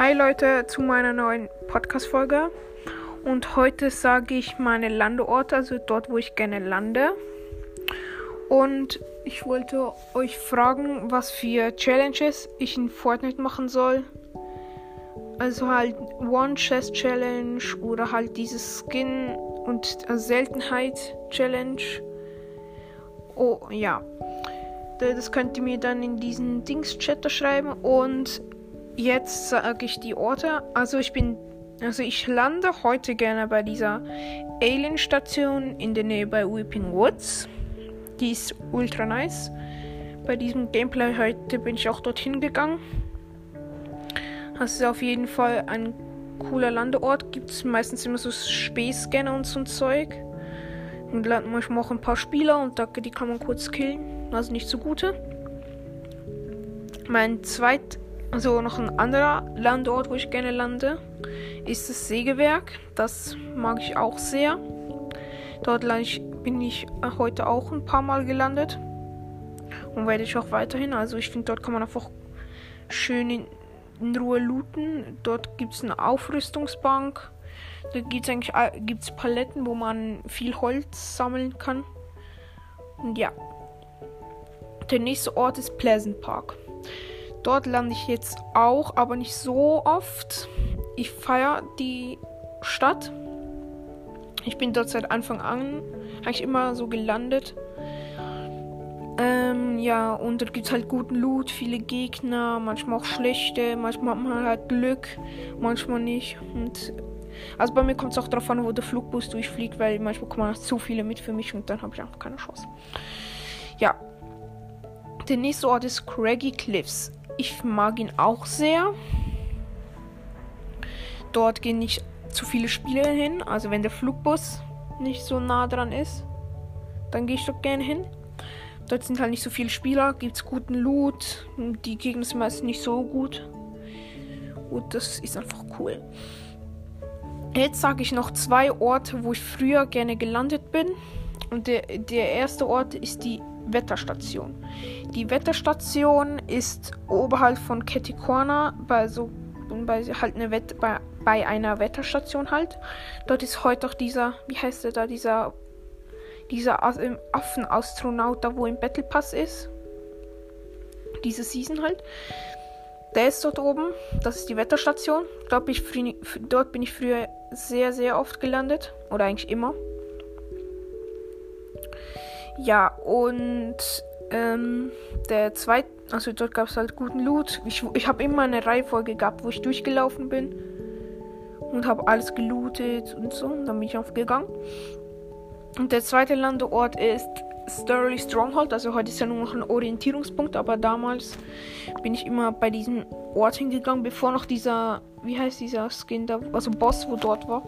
Hi Leute zu meiner neuen Podcast-Folge. Und heute sage ich meine Landeorte, also dort, wo ich gerne lande. Und ich wollte euch fragen, was für Challenges ich in Fortnite machen soll. Also halt One Chest Challenge oder halt dieses Skin und Seltenheit Challenge. Oh ja. Das könnt ihr mir dann in diesen Dings-Chat schreiben. Und jetzt sage ich die Orte. Also ich bin. Also ich lande heute gerne bei dieser Alien-Station in der Nähe bei Weeping Woods. Die ist ultra nice. Bei diesem Gameplay heute bin ich auch dorthin gegangen. Das ist auf jeden Fall ein cooler Landeort. Gibt es meistens immer so Space-Scanner und so ein Zeug. Und landen manchmal auch ein paar Spieler und da, die kann man kurz killen. Also nicht so gute. Mein zweit, also noch ein anderer Landort, wo ich gerne lande, ist das Sägewerk. Das mag ich auch sehr. Dort bin ich heute auch ein paar Mal gelandet. Und werde ich auch weiterhin. Also ich finde, dort kann man einfach schön in, in Ruhe looten. Dort gibt es eine Aufrüstungsbank. Da gibt es eigentlich gibt's Paletten, wo man viel Holz sammeln kann. Und ja. Der nächste Ort ist Pleasant Park. Dort lande ich jetzt auch, aber nicht so oft. Ich feiere die Stadt. Ich bin dort seit Anfang an eigentlich immer so gelandet. Ähm, ja, und dort gibt es halt guten Loot, viele Gegner, manchmal auch schlechte, manchmal hat man halt Glück, manchmal nicht. Und also bei mir kommt es auch darauf an, wo der Flugbus durchfliegt, weil manchmal kommen zu viele mit für mich und dann habe ich einfach keine Chance. Ja. Der nächste Ort ist Craggy Cliffs. Ich mag ihn auch sehr. Dort gehen nicht zu viele Spieler hin. Also wenn der Flugbus nicht so nah dran ist, dann gehe ich dort gerne hin. Dort sind halt nicht so viele Spieler, gibt es guten Loot. Die Gegner sind meistens nicht so gut. Und das ist einfach cool. Jetzt sage ich noch zwei Orte, wo ich früher gerne gelandet bin. Und der, der erste Ort ist die Wetterstation. Die Wetterstation ist oberhalb von Ketikorna bei so bei halt eine Wette, bei, bei einer Wetterstation halt. Dort ist heute auch dieser, wie heißt der da, dieser dieser Affenastronaut da, wo im Battle Pass ist. Diese Season halt. Der ist dort oben. Das ist die Wetterstation. Dort bin ich, dort bin ich früher sehr, sehr oft gelandet. Oder eigentlich immer. Ja, und ähm, der zweite, also dort gab es halt guten Loot. Ich, ich habe immer eine Reihenfolge gehabt, wo ich durchgelaufen bin. Und habe alles gelootet und so. Und dann bin ich aufgegangen. Und der zweite Landeort ist Sturley Stronghold. Also heute ist ja nur noch ein Orientierungspunkt, aber damals bin ich immer bei diesem Ort hingegangen, bevor noch dieser, wie heißt dieser Skin da, also Boss, wo dort war,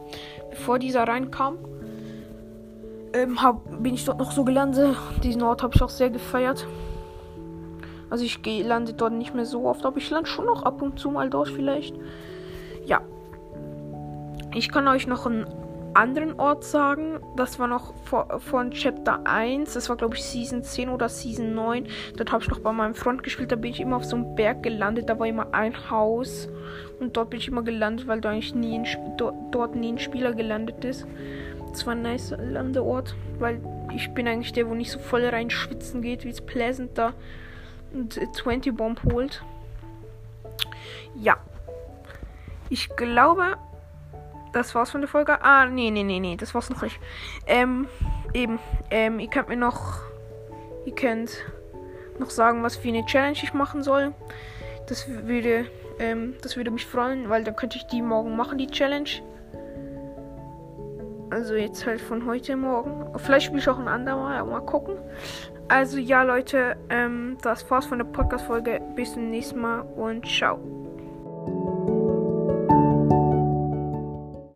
bevor dieser reinkam. Ähm, hab, bin ich dort noch so gelandet. Diesen Ort habe ich auch sehr gefeiert. Also ich geh, lande dort nicht mehr so oft, aber ich lande schon noch ab und zu mal dort vielleicht. Ja. Ich kann euch noch einen anderen Ort sagen. Das war noch von Chapter 1. Das war, glaube ich, Season 10 oder Season 9. Dort habe ich noch bei meinem Freund gespielt. Da bin ich immer auf so einem Berg gelandet. Da war immer ein Haus. Und dort bin ich immer gelandet, weil da eigentlich nie ein, dort, dort nie ein Spieler gelandet ist. Das war ein nice Landeort. Weil ich bin eigentlich der, wo nicht so voll rein schwitzen geht, wie es Pleasant da und 20 Bomb holt. Ja. Ich glaube, das war's von der Folge. Ah, nee, nee, nee, nee, das war's noch nicht. Ähm, eben, ähm, ihr könnt mir noch, ihr könnt noch sagen, was für eine Challenge ich machen soll. Das würde, ähm, das würde mich freuen, weil dann könnte ich die morgen machen, die Challenge. Also jetzt halt von heute morgen. Vielleicht spiele ich auch ein andermal, mal gucken. Also ja, Leute, ähm, das war's von der Podcast-Folge. Bis zum nächsten Mal und ciao.